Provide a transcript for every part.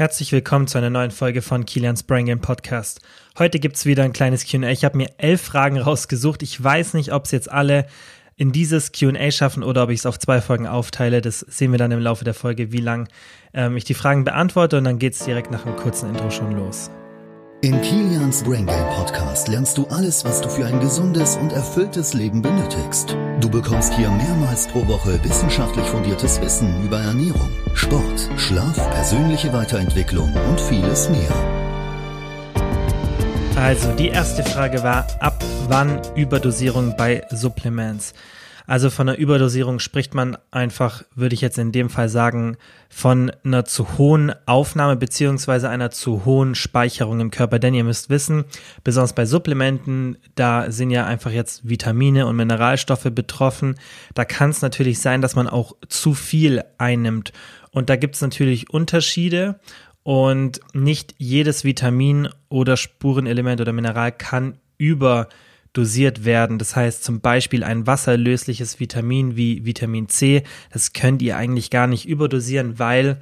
Herzlich willkommen zu einer neuen Folge von Kilians Brain Game Podcast. Heute gibt es wieder ein kleines QA. Ich habe mir elf Fragen rausgesucht. Ich weiß nicht, ob es jetzt alle in dieses QA schaffen oder ob ich es auf zwei Folgen aufteile. Das sehen wir dann im Laufe der Folge, wie lang ähm, ich die Fragen beantworte und dann geht es direkt nach einem kurzen Intro schon los. In Kilians Brain Game Podcast lernst du alles, was du für ein gesundes und erfülltes Leben benötigst. Du bekommst hier mehrmals pro Woche wissenschaftlich fundiertes Wissen über Ernährung, Sport, Schlaf, persönliche Weiterentwicklung und vieles mehr. Also, die erste Frage war, ab wann Überdosierung bei Supplements? Also von einer Überdosierung spricht man einfach, würde ich jetzt in dem Fall sagen, von einer zu hohen Aufnahme beziehungsweise einer zu hohen Speicherung im Körper. Denn ihr müsst wissen, besonders bei Supplementen, da sind ja einfach jetzt Vitamine und Mineralstoffe betroffen. Da kann es natürlich sein, dass man auch zu viel einnimmt. Und da gibt es natürlich Unterschiede. Und nicht jedes Vitamin oder Spurenelement oder Mineral kann über dosiert werden. Das heißt zum Beispiel ein wasserlösliches Vitamin wie Vitamin C, das könnt ihr eigentlich gar nicht überdosieren, weil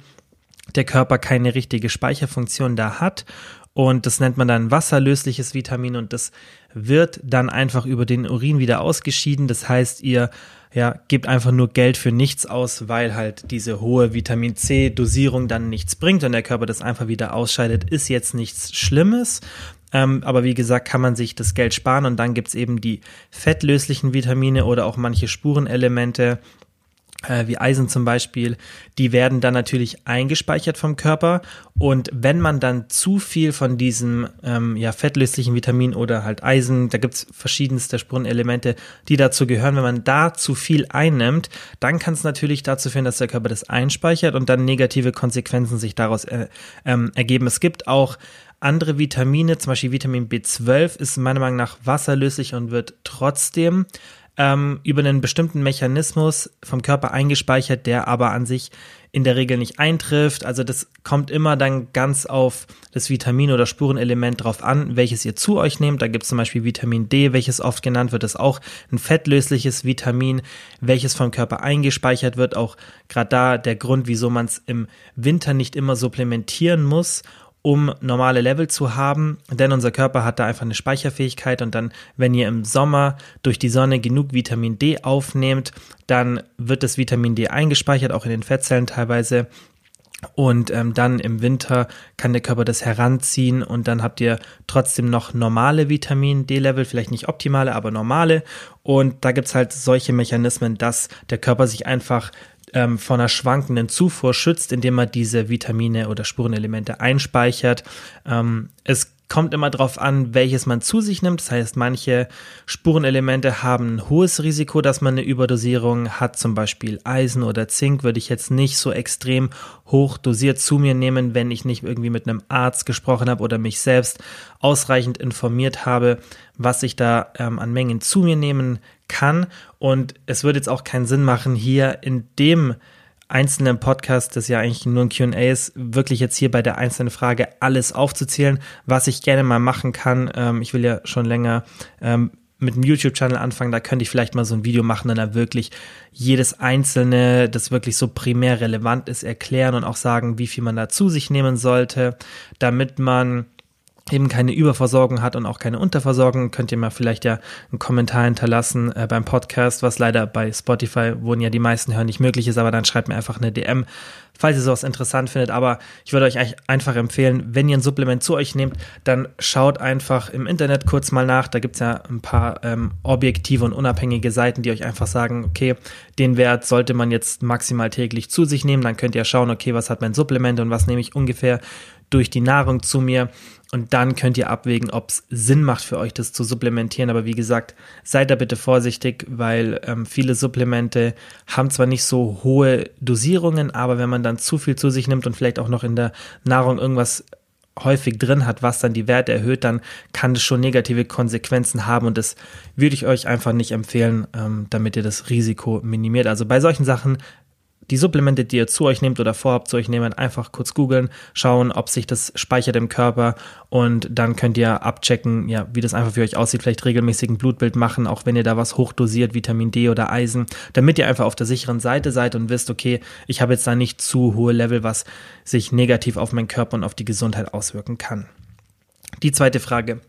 der Körper keine richtige Speicherfunktion da hat. Und das nennt man dann wasserlösliches Vitamin und das wird dann einfach über den Urin wieder ausgeschieden. Das heißt, ihr ja, gebt einfach nur Geld für nichts aus, weil halt diese hohe Vitamin C Dosierung dann nichts bringt und der Körper das einfach wieder ausscheidet, ist jetzt nichts Schlimmes. Ähm, aber wie gesagt, kann man sich das Geld sparen und dann gibt's eben die fettlöslichen Vitamine oder auch manche Spurenelemente, äh, wie Eisen zum Beispiel, die werden dann natürlich eingespeichert vom Körper. Und wenn man dann zu viel von diesem ähm, ja, fettlöslichen Vitamin oder halt Eisen, da gibt's verschiedenste Spurenelemente, die dazu gehören, wenn man da zu viel einnimmt, dann kann es natürlich dazu führen, dass der Körper das einspeichert und dann negative Konsequenzen sich daraus äh, ähm, ergeben. Es gibt auch andere Vitamine, zum Beispiel Vitamin B12, ist meiner Meinung nach wasserlöslich und wird trotzdem ähm, über einen bestimmten Mechanismus vom Körper eingespeichert, der aber an sich in der Regel nicht eintrifft. Also das kommt immer dann ganz auf das Vitamin oder Spurenelement drauf an, welches ihr zu euch nehmt. Da gibt es zum Beispiel Vitamin D, welches oft genannt wird, ist auch ein fettlösliches Vitamin, welches vom Körper eingespeichert wird. Auch gerade da der Grund, wieso man es im Winter nicht immer supplementieren muss um normale Level zu haben, denn unser Körper hat da einfach eine Speicherfähigkeit und dann, wenn ihr im Sommer durch die Sonne genug Vitamin D aufnehmt, dann wird das Vitamin D eingespeichert, auch in den Fettzellen teilweise. Und ähm, dann im Winter kann der Körper das heranziehen und dann habt ihr trotzdem noch normale Vitamin D-Level, vielleicht nicht optimale, aber normale. Und da gibt's halt solche Mechanismen, dass der Körper sich einfach ähm, von einer schwankenden Zufuhr schützt, indem er diese Vitamine oder Spurenelemente einspeichert. Ähm, es kommt immer darauf an, welches man zu sich nimmt. Das heißt, manche Spurenelemente haben ein hohes Risiko, dass man eine Überdosierung hat. Zum Beispiel Eisen oder Zink würde ich jetzt nicht so extrem hoch dosiert zu mir nehmen, wenn ich nicht irgendwie mit einem Arzt gesprochen habe oder mich selbst ausreichend informiert habe, was ich da ähm, an Mengen zu mir nehmen kann. Und es würde jetzt auch keinen Sinn machen, hier in dem einzelnen Podcast, das ja eigentlich nur ein QA ist, wirklich jetzt hier bei der einzelnen Frage alles aufzuzählen, was ich gerne mal machen kann. Ähm, ich will ja schon länger ähm, mit dem YouTube-Channel anfangen, da könnte ich vielleicht mal so ein Video machen, dann da wirklich jedes einzelne, das wirklich so primär relevant ist, erklären und auch sagen, wie viel man da zu sich nehmen sollte, damit man eben keine Überversorgung hat und auch keine Unterversorgung, könnt ihr mal vielleicht ja einen Kommentar hinterlassen äh, beim Podcast, was leider bei Spotify, wo ja die meisten hören, nicht möglich ist, aber dann schreibt mir einfach eine DM, falls ihr sowas interessant findet. Aber ich würde euch einfach empfehlen, wenn ihr ein Supplement zu euch nehmt, dann schaut einfach im Internet kurz mal nach. Da gibt's ja ein paar ähm, objektive und unabhängige Seiten, die euch einfach sagen, okay, den Wert sollte man jetzt maximal täglich zu sich nehmen. Dann könnt ihr schauen, okay, was hat mein Supplement und was nehme ich ungefähr durch die Nahrung zu mir. Und dann könnt ihr abwägen, ob es Sinn macht für euch, das zu supplementieren. Aber wie gesagt, seid da bitte vorsichtig, weil ähm, viele Supplemente haben zwar nicht so hohe Dosierungen, aber wenn man dann zu viel zu sich nimmt und vielleicht auch noch in der Nahrung irgendwas häufig drin hat, was dann die Werte erhöht, dann kann das schon negative Konsequenzen haben und das würde ich euch einfach nicht empfehlen, ähm, damit ihr das Risiko minimiert. Also bei solchen Sachen die Supplemente, die ihr zu euch nehmt oder vorhabt zu euch nehmen, einfach kurz googeln, schauen, ob sich das speichert im Körper und dann könnt ihr abchecken, ja, wie das einfach für euch aussieht, vielleicht regelmäßig ein Blutbild machen, auch wenn ihr da was hochdosiert, Vitamin D oder Eisen, damit ihr einfach auf der sicheren Seite seid und wisst, okay, ich habe jetzt da nicht zu hohe Level, was sich negativ auf meinen Körper und auf die Gesundheit auswirken kann. Die zweite Frage.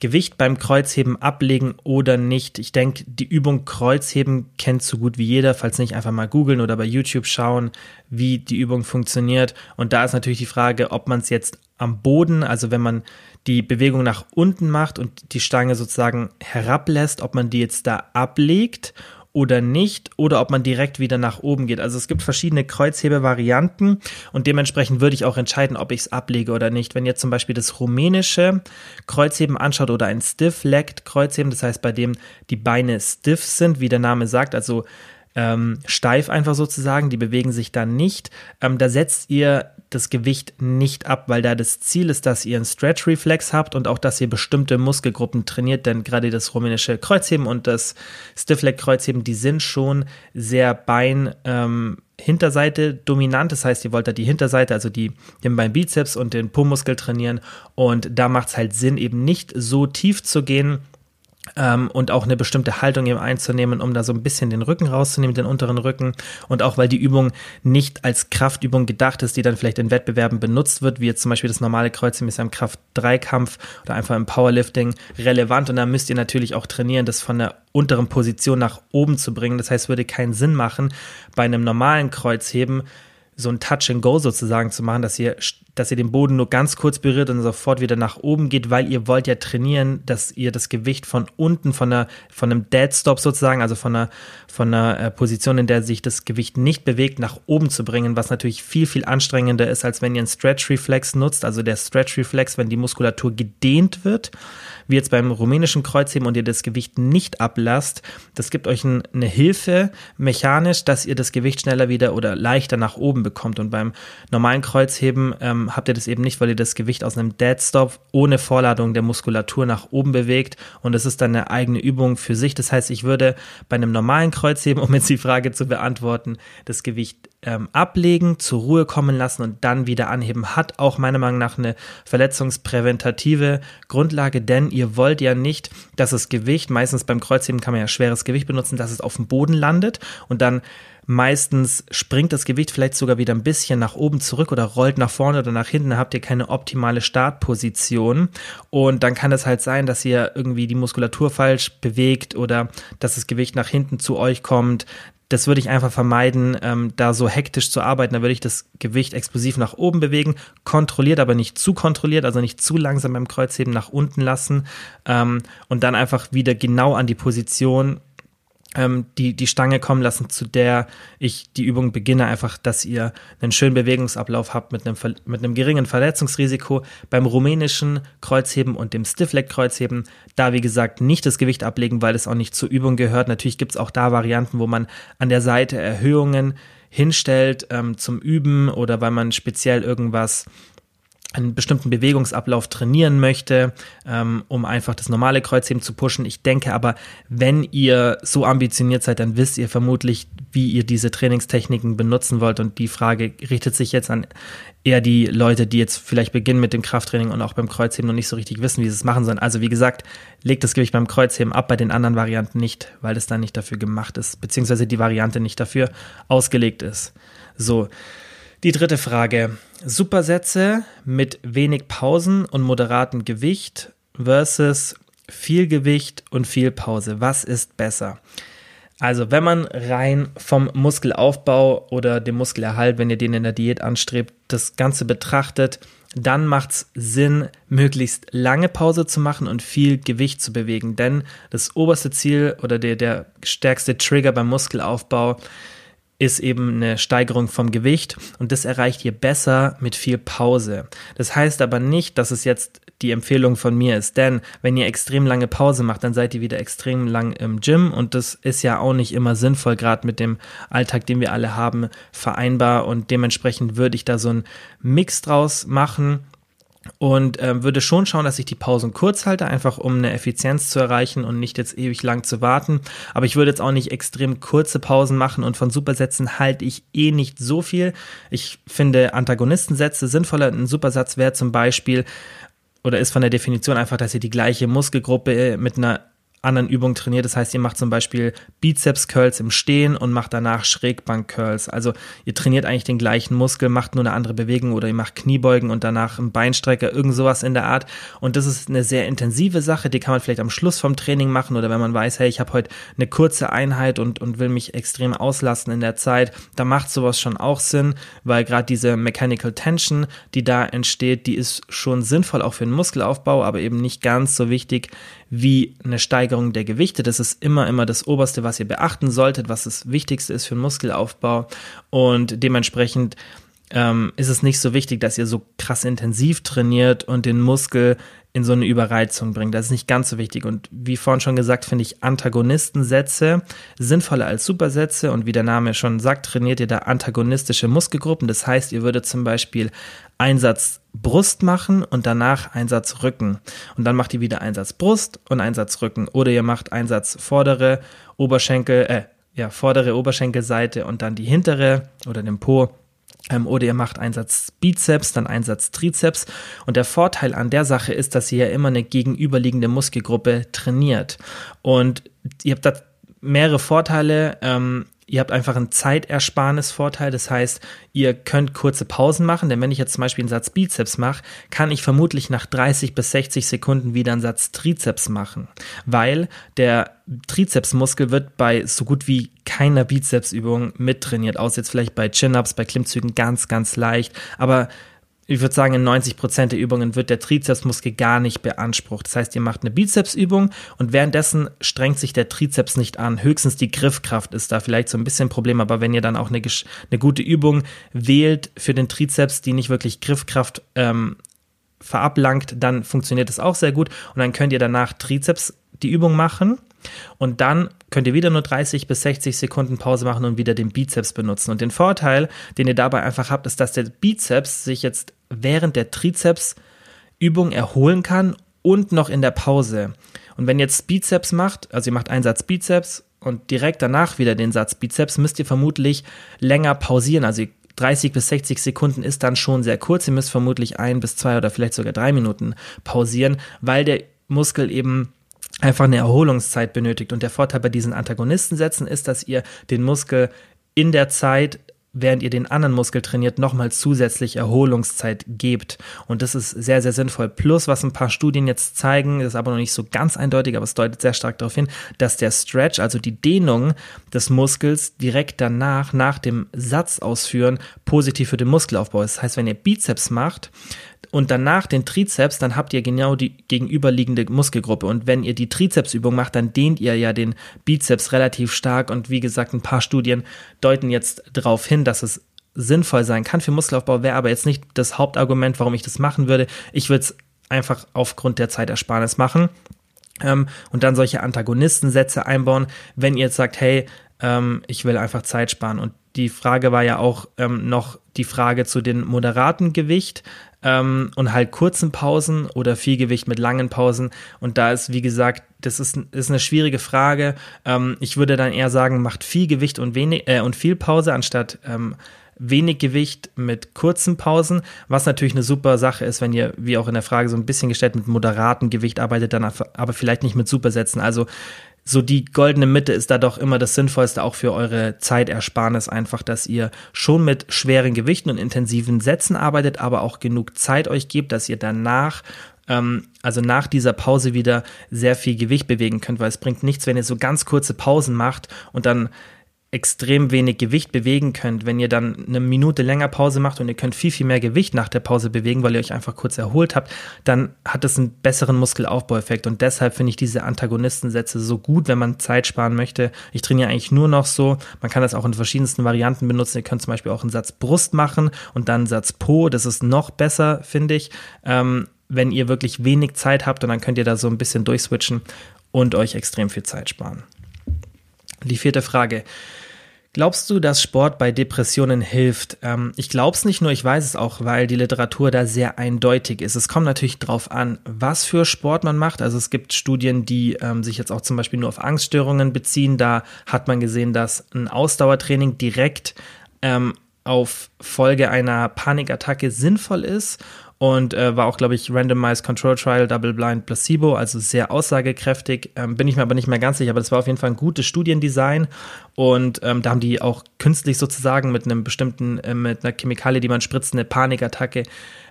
Gewicht beim Kreuzheben ablegen oder nicht. Ich denke, die Übung Kreuzheben kennt so gut wie jeder. Falls nicht, einfach mal googeln oder bei YouTube schauen, wie die Übung funktioniert. Und da ist natürlich die Frage, ob man es jetzt am Boden, also wenn man die Bewegung nach unten macht und die Stange sozusagen herablässt, ob man die jetzt da ablegt oder nicht oder ob man direkt wieder nach oben geht. Also es gibt verschiedene Kreuzhebevarianten und dementsprechend würde ich auch entscheiden, ob ich es ablege oder nicht. Wenn ihr zum Beispiel das rumänische Kreuzheben anschaut oder ein Stiff-Legged Kreuzheben, das heißt bei dem die Beine stiff sind, wie der Name sagt, also ähm, steif einfach sozusagen, die bewegen sich dann nicht. Ähm, da setzt ihr das Gewicht nicht ab, weil da das Ziel ist, dass ihr einen Stretch-Reflex habt und auch, dass ihr bestimmte Muskelgruppen trainiert, denn gerade das rumänische Kreuzheben und das Stiff-Leg-Kreuzheben, die sind schon sehr Bein, ähm, Hinterseite dominant, das heißt, ihr wollt da die Hinterseite, also die, den Beinbizeps und den Po-Muskel trainieren. Und da macht es halt Sinn, eben nicht so tief zu gehen, ähm, und auch eine bestimmte Haltung eben einzunehmen, um da so ein bisschen den Rücken rauszunehmen, den unteren Rücken. Und auch weil die Übung nicht als Kraftübung gedacht ist, die dann vielleicht in Wettbewerben benutzt wird, wie jetzt zum Beispiel das normale Kreuzheben ist ja im Kraft-3-Kampf oder einfach im Powerlifting relevant. Und da müsst ihr natürlich auch trainieren, das von der unteren Position nach oben zu bringen. Das heißt, würde keinen Sinn machen, bei einem normalen Kreuzheben so ein Touch and Go sozusagen zu machen, dass ihr, dass ihr den Boden nur ganz kurz berührt und sofort wieder nach oben geht, weil ihr wollt ja trainieren, dass ihr das Gewicht von unten, von einer, von einem Dead Stop sozusagen, also von einer, von einer äh, Position, in der sich das Gewicht nicht bewegt, nach oben zu bringen, was natürlich viel, viel anstrengender ist, als wenn ihr einen Stretch Reflex nutzt, also der Stretch Reflex, wenn die Muskulatur gedehnt wird wie jetzt beim rumänischen Kreuzheben und ihr das Gewicht nicht ablasst, das gibt euch ein, eine Hilfe mechanisch, dass ihr das Gewicht schneller wieder oder leichter nach oben bekommt. Und beim normalen Kreuzheben ähm, habt ihr das eben nicht, weil ihr das Gewicht aus einem Dead Stop ohne Vorladung der Muskulatur nach oben bewegt. Und das ist dann eine eigene Übung für sich. Das heißt, ich würde bei einem normalen Kreuzheben, um jetzt die Frage zu beantworten, das Gewicht ähm, ablegen, zur Ruhe kommen lassen und dann wieder anheben, hat auch meiner Meinung nach eine verletzungspräventative Grundlage, denn ihr wollt ja nicht, dass das Gewicht, meistens beim Kreuzheben kann man ja schweres Gewicht benutzen, dass es auf dem Boden landet und dann meistens springt das Gewicht vielleicht sogar wieder ein bisschen nach oben zurück oder rollt nach vorne oder nach hinten, habt ihr keine optimale Startposition. Und dann kann es halt sein, dass ihr irgendwie die Muskulatur falsch bewegt oder dass das Gewicht nach hinten zu euch kommt, das würde ich einfach vermeiden, ähm, da so hektisch zu arbeiten. Da würde ich das Gewicht explosiv nach oben bewegen, kontrolliert, aber nicht zu kontrolliert, also nicht zu langsam beim Kreuzheben nach unten lassen ähm, und dann einfach wieder genau an die Position ähm, die, die Stange kommen lassen, zu der ich die Übung beginne, einfach, dass ihr einen schönen Bewegungsablauf habt mit einem, mit einem geringen Verletzungsrisiko. Beim rumänischen Kreuzheben und dem Stiffleg-Kreuzheben, da wie gesagt nicht das Gewicht ablegen, weil es auch nicht zur Übung gehört. Natürlich gibt es auch da Varianten, wo man an der Seite Erhöhungen hinstellt ähm, zum Üben oder weil man speziell irgendwas einen bestimmten Bewegungsablauf trainieren möchte, ähm, um einfach das normale Kreuzheben zu pushen. Ich denke aber, wenn ihr so ambitioniert seid, dann wisst ihr vermutlich, wie ihr diese Trainingstechniken benutzen wollt. Und die Frage richtet sich jetzt an eher die Leute, die jetzt vielleicht beginnen mit dem Krafttraining und auch beim Kreuzheben noch nicht so richtig wissen, wie sie es machen sollen. Also wie gesagt, legt das Gewicht beim Kreuzheben ab, bei den anderen Varianten nicht, weil es dann nicht dafür gemacht ist, beziehungsweise die Variante nicht dafür ausgelegt ist. So. Die dritte Frage. Supersätze mit wenig Pausen und moderatem Gewicht versus viel Gewicht und viel Pause. Was ist besser? Also, wenn man rein vom Muskelaufbau oder dem Muskelerhalt, wenn ihr den in der Diät anstrebt, das Ganze betrachtet, dann macht es Sinn, möglichst lange Pause zu machen und viel Gewicht zu bewegen. Denn das oberste Ziel oder der, der stärkste Trigger beim Muskelaufbau ist eben eine Steigerung vom Gewicht und das erreicht ihr besser mit viel Pause. Das heißt aber nicht, dass es jetzt die Empfehlung von mir ist, denn wenn ihr extrem lange Pause macht, dann seid ihr wieder extrem lang im Gym und das ist ja auch nicht immer sinnvoll, gerade mit dem Alltag, den wir alle haben, vereinbar und dementsprechend würde ich da so einen Mix draus machen und äh, würde schon schauen, dass ich die Pausen kurz halte, einfach um eine Effizienz zu erreichen und nicht jetzt ewig lang zu warten. Aber ich würde jetzt auch nicht extrem kurze Pausen machen und von Supersätzen halte ich eh nicht so viel. Ich finde Antagonistensätze sinnvoller. Ein Supersatz wäre zum Beispiel oder ist von der Definition einfach, dass ihr die gleiche Muskelgruppe mit einer anderen Übungen trainiert. Das heißt, ihr macht zum Beispiel Bizeps-Curls im Stehen und macht danach Schrägbank-Curls. Also ihr trainiert eigentlich den gleichen Muskel, macht nur eine andere Bewegung oder ihr macht Kniebeugen und danach einen Beinstrecker, irgend sowas in der Art. Und das ist eine sehr intensive Sache, die kann man vielleicht am Schluss vom Training machen oder wenn man weiß, hey, ich habe heute eine kurze Einheit und, und will mich extrem auslassen in der Zeit, da macht sowas schon auch Sinn, weil gerade diese Mechanical Tension, die da entsteht, die ist schon sinnvoll auch für den Muskelaufbau, aber eben nicht ganz so wichtig wie eine Steigerung der Gewichte. Das ist immer, immer das Oberste, was ihr beachten solltet, was das Wichtigste ist für den Muskelaufbau. Und dementsprechend ähm, ist es nicht so wichtig, dass ihr so krass intensiv trainiert und den Muskel in so eine Überreizung bringt. Das ist nicht ganz so wichtig. Und wie vorhin schon gesagt, finde ich Antagonistensätze sinnvoller als Supersätze. Und wie der Name schon sagt, trainiert ihr da antagonistische Muskelgruppen. Das heißt, ihr würdet zum Beispiel Einsatz Brust machen und danach Einsatz Rücken. Und dann macht ihr wieder Einsatz Brust und Einsatz Rücken. Oder ihr macht Einsatz vordere Oberschenkel, äh, ja, vordere Oberschenkelseite und dann die hintere oder den Po ähm, oder ihr macht Einsatz Bizeps, dann Einsatz Trizeps. Und der Vorteil an der Sache ist, dass ihr ja immer eine gegenüberliegende Muskelgruppe trainiert. Und ihr habt da mehrere Vorteile. Ähm, Ihr habt einfach einen Zeitersparnisvorteil. Das heißt, ihr könnt kurze Pausen machen, denn wenn ich jetzt zum Beispiel einen Satz Bizeps mache, kann ich vermutlich nach 30 bis 60 Sekunden wieder einen Satz Trizeps machen, weil der Trizepsmuskel wird bei so gut wie keiner Bizepsübung mittrainiert, außer jetzt vielleicht bei Chin-Ups, bei Klimmzügen ganz, ganz leicht. Aber ich würde sagen, in 90 Prozent der Übungen wird der Trizepsmuskel gar nicht beansprucht. Das heißt, ihr macht eine Bizepsübung und währenddessen strengt sich der Trizeps nicht an. Höchstens die Griffkraft ist da vielleicht so ein bisschen ein Problem, aber wenn ihr dann auch eine, eine gute Übung wählt für den Trizeps, die nicht wirklich Griffkraft ähm, verablangt, dann funktioniert es auch sehr gut und dann könnt ihr danach Trizeps die Übung machen und dann könnt ihr wieder nur 30 bis 60 Sekunden Pause machen und wieder den Bizeps benutzen. Und den Vorteil, den ihr dabei einfach habt, ist, dass der Bizeps sich jetzt während der Trizepsübung erholen kann und noch in der Pause. Und wenn ihr jetzt Bizeps macht, also ihr macht einen Satz Bizeps und direkt danach wieder den Satz Bizeps, müsst ihr vermutlich länger pausieren. Also 30 bis 60 Sekunden ist dann schon sehr kurz. Ihr müsst vermutlich ein bis zwei oder vielleicht sogar drei Minuten pausieren, weil der Muskel eben einfach eine Erholungszeit benötigt. Und der Vorteil bei diesen Antagonistensätzen ist, dass ihr den Muskel in der Zeit während ihr den anderen Muskel trainiert, nochmal zusätzlich Erholungszeit gebt. Und das ist sehr, sehr sinnvoll. Plus, was ein paar Studien jetzt zeigen, ist aber noch nicht so ganz eindeutig, aber es deutet sehr stark darauf hin, dass der Stretch, also die Dehnung des Muskels direkt danach, nach dem Satz ausführen, positiv für den Muskelaufbau ist. Das heißt, wenn ihr Bizeps macht, und danach den Trizeps, dann habt ihr genau die gegenüberliegende Muskelgruppe. Und wenn ihr die Trizepsübung macht, dann dehnt ihr ja den Bizeps relativ stark. Und wie gesagt, ein paar Studien deuten jetzt darauf hin, dass es sinnvoll sein kann für Muskelaufbau, wäre aber jetzt nicht das Hauptargument, warum ich das machen würde. Ich würde es einfach aufgrund der Zeitersparnis machen. Ähm, und dann solche Antagonistensätze einbauen, wenn ihr jetzt sagt, hey, ähm, ich will einfach Zeit sparen. Und die Frage war ja auch ähm, noch die Frage zu den moderaten Gewicht ähm, und halt kurzen Pausen oder viel Gewicht mit langen Pausen. Und da ist, wie gesagt, das ist, ist eine schwierige Frage. Ähm, ich würde dann eher sagen, macht viel Gewicht und wenig äh, und viel Pause anstatt ähm, wenig Gewicht mit kurzen Pausen, was natürlich eine super Sache ist, wenn ihr, wie auch in der Frage so ein bisschen gestellt, mit moderatem Gewicht arbeitet, dann aber vielleicht nicht mit Supersätzen. Also so die goldene Mitte ist da doch immer das Sinnvollste auch für eure Zeitersparnis einfach, dass ihr schon mit schweren Gewichten und intensiven Sätzen arbeitet, aber auch genug Zeit euch gebt, dass ihr danach ähm, also nach dieser Pause wieder sehr viel Gewicht bewegen könnt, weil es bringt nichts, wenn ihr so ganz kurze Pausen macht und dann extrem wenig Gewicht bewegen könnt, wenn ihr dann eine Minute länger Pause macht und ihr könnt viel, viel mehr Gewicht nach der Pause bewegen, weil ihr euch einfach kurz erholt habt, dann hat es einen besseren Muskelaufbaueffekt. Und deshalb finde ich diese Antagonistensätze so gut, wenn man Zeit sparen möchte. Ich trainiere eigentlich nur noch so. Man kann das auch in verschiedensten Varianten benutzen. Ihr könnt zum Beispiel auch einen Satz Brust machen und dann einen Satz Po. Das ist noch besser, finde ich. Ähm, wenn ihr wirklich wenig Zeit habt und dann könnt ihr da so ein bisschen durchswitchen und euch extrem viel Zeit sparen. Die vierte Frage. Glaubst du, dass Sport bei Depressionen hilft? Ähm, ich glaube es nicht nur, ich weiß es auch, weil die Literatur da sehr eindeutig ist. Es kommt natürlich drauf an, was für Sport man macht. Also es gibt Studien, die ähm, sich jetzt auch zum Beispiel nur auf Angststörungen beziehen. Da hat man gesehen, dass ein Ausdauertraining direkt ähm, auf Folge einer Panikattacke sinnvoll ist und äh, war auch, glaube ich, Randomized Control Trial, Double Blind Placebo, also sehr aussagekräftig. Ähm, bin ich mir aber nicht mehr ganz sicher, aber das war auf jeden Fall ein gutes Studiendesign und ähm, da haben die auch künstlich sozusagen mit einem bestimmten, äh, mit einer Chemikalie, die man spritzt, eine Panikattacke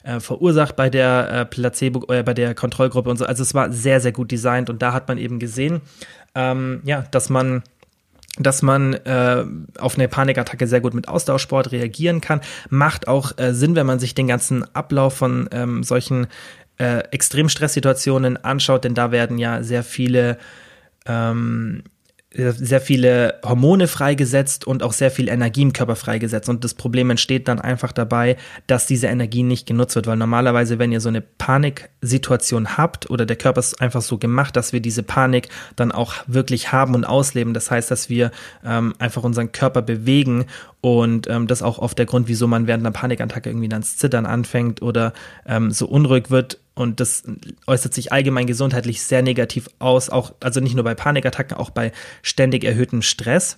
äh, verursacht bei der äh, Placebo, äh, bei der Kontrollgruppe und so. Also es war sehr, sehr gut designt und da hat man eben gesehen, ähm, ja, dass man dass man äh, auf eine Panikattacke sehr gut mit Ausdauersport reagieren kann. Macht auch äh, Sinn, wenn man sich den ganzen Ablauf von ähm, solchen äh, Extremstresssituationen anschaut, denn da werden ja sehr viele ähm, sehr viele Hormone freigesetzt und auch sehr viel Energie im Körper freigesetzt. Und das Problem entsteht dann einfach dabei, dass diese Energie nicht genutzt wird, weil normalerweise, wenn ihr so eine Paniksituation habt oder der Körper ist einfach so gemacht, dass wir diese Panik dann auch wirklich haben und ausleben. Das heißt, dass wir ähm, einfach unseren Körper bewegen und ähm, das auch oft der Grund, wieso man während einer Panikattacke irgendwie dann Zittern anfängt oder ähm, so unruhig wird und das äußert sich allgemein gesundheitlich sehr negativ aus, auch, also nicht nur bei Panikattacken, auch bei ständig erhöhtem Stress.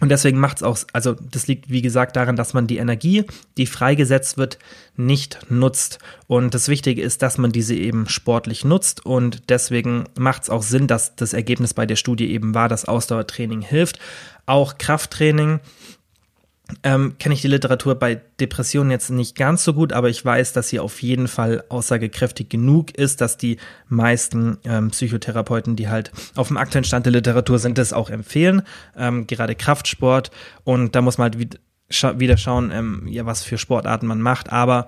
Und deswegen macht es auch, also das liegt wie gesagt daran, dass man die Energie, die freigesetzt wird, nicht nutzt. Und das Wichtige ist, dass man diese eben sportlich nutzt. Und deswegen macht es auch Sinn, dass das Ergebnis bei der Studie eben war, dass Ausdauertraining hilft. Auch Krafttraining ähm, kenne ich die Literatur bei Depressionen jetzt nicht ganz so gut, aber ich weiß, dass sie auf jeden Fall aussagekräftig genug ist, dass die meisten ähm, Psychotherapeuten, die halt auf dem aktuellen Stand der Literatur sind, das auch empfehlen. Ähm, gerade Kraftsport und da muss man halt wieder schauen, ähm, ja, was für Sportarten man macht. Aber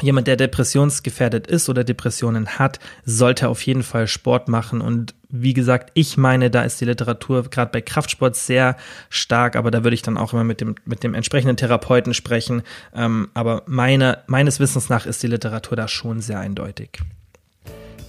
jemand, der depressionsgefährdet ist oder Depressionen hat, sollte auf jeden Fall Sport machen. Und wie gesagt, ich meine, da ist die Literatur gerade bei Kraftsport sehr stark, aber da würde ich dann auch immer mit dem, mit dem entsprechenden Therapeuten sprechen. Ähm, aber meine, meines Wissens nach ist die Literatur da schon sehr eindeutig.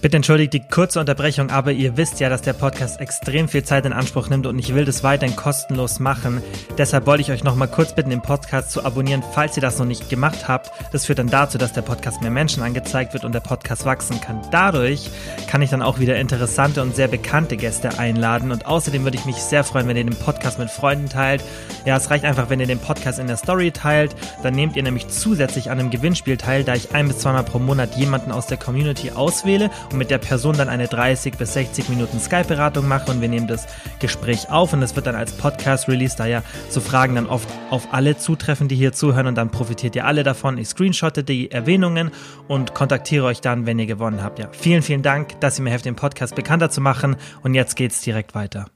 Bitte entschuldigt die kurze Unterbrechung, aber ihr wisst ja, dass der Podcast extrem viel Zeit in Anspruch nimmt und ich will das weiterhin kostenlos machen. Deshalb wollte ich euch noch mal kurz bitten, den Podcast zu abonnieren, falls ihr das noch nicht gemacht habt. Das führt dann dazu, dass der Podcast mehr Menschen angezeigt wird und der Podcast wachsen kann. Dadurch kann ich dann auch wieder interessante und sehr bekannte Gäste einladen und außerdem würde ich mich sehr freuen, wenn ihr den Podcast mit Freunden teilt. Ja, es reicht einfach, wenn ihr den Podcast in der Story teilt. Dann nehmt ihr nämlich zusätzlich an einem Gewinnspiel teil, da ich ein bis zweimal pro Monat jemanden aus der Community auswähle mit der Person dann eine 30 bis 60 Minuten Skype-Beratung mache und wir nehmen das Gespräch auf und es wird dann als Podcast released, da ja so Fragen dann oft auf alle zutreffen, die hier zuhören und dann profitiert ihr alle davon. Ich screenshotte die Erwähnungen und kontaktiere euch dann, wenn ihr gewonnen habt. Ja, vielen, vielen Dank, dass ihr mir helft, den Podcast bekannter zu machen und jetzt geht's direkt weiter.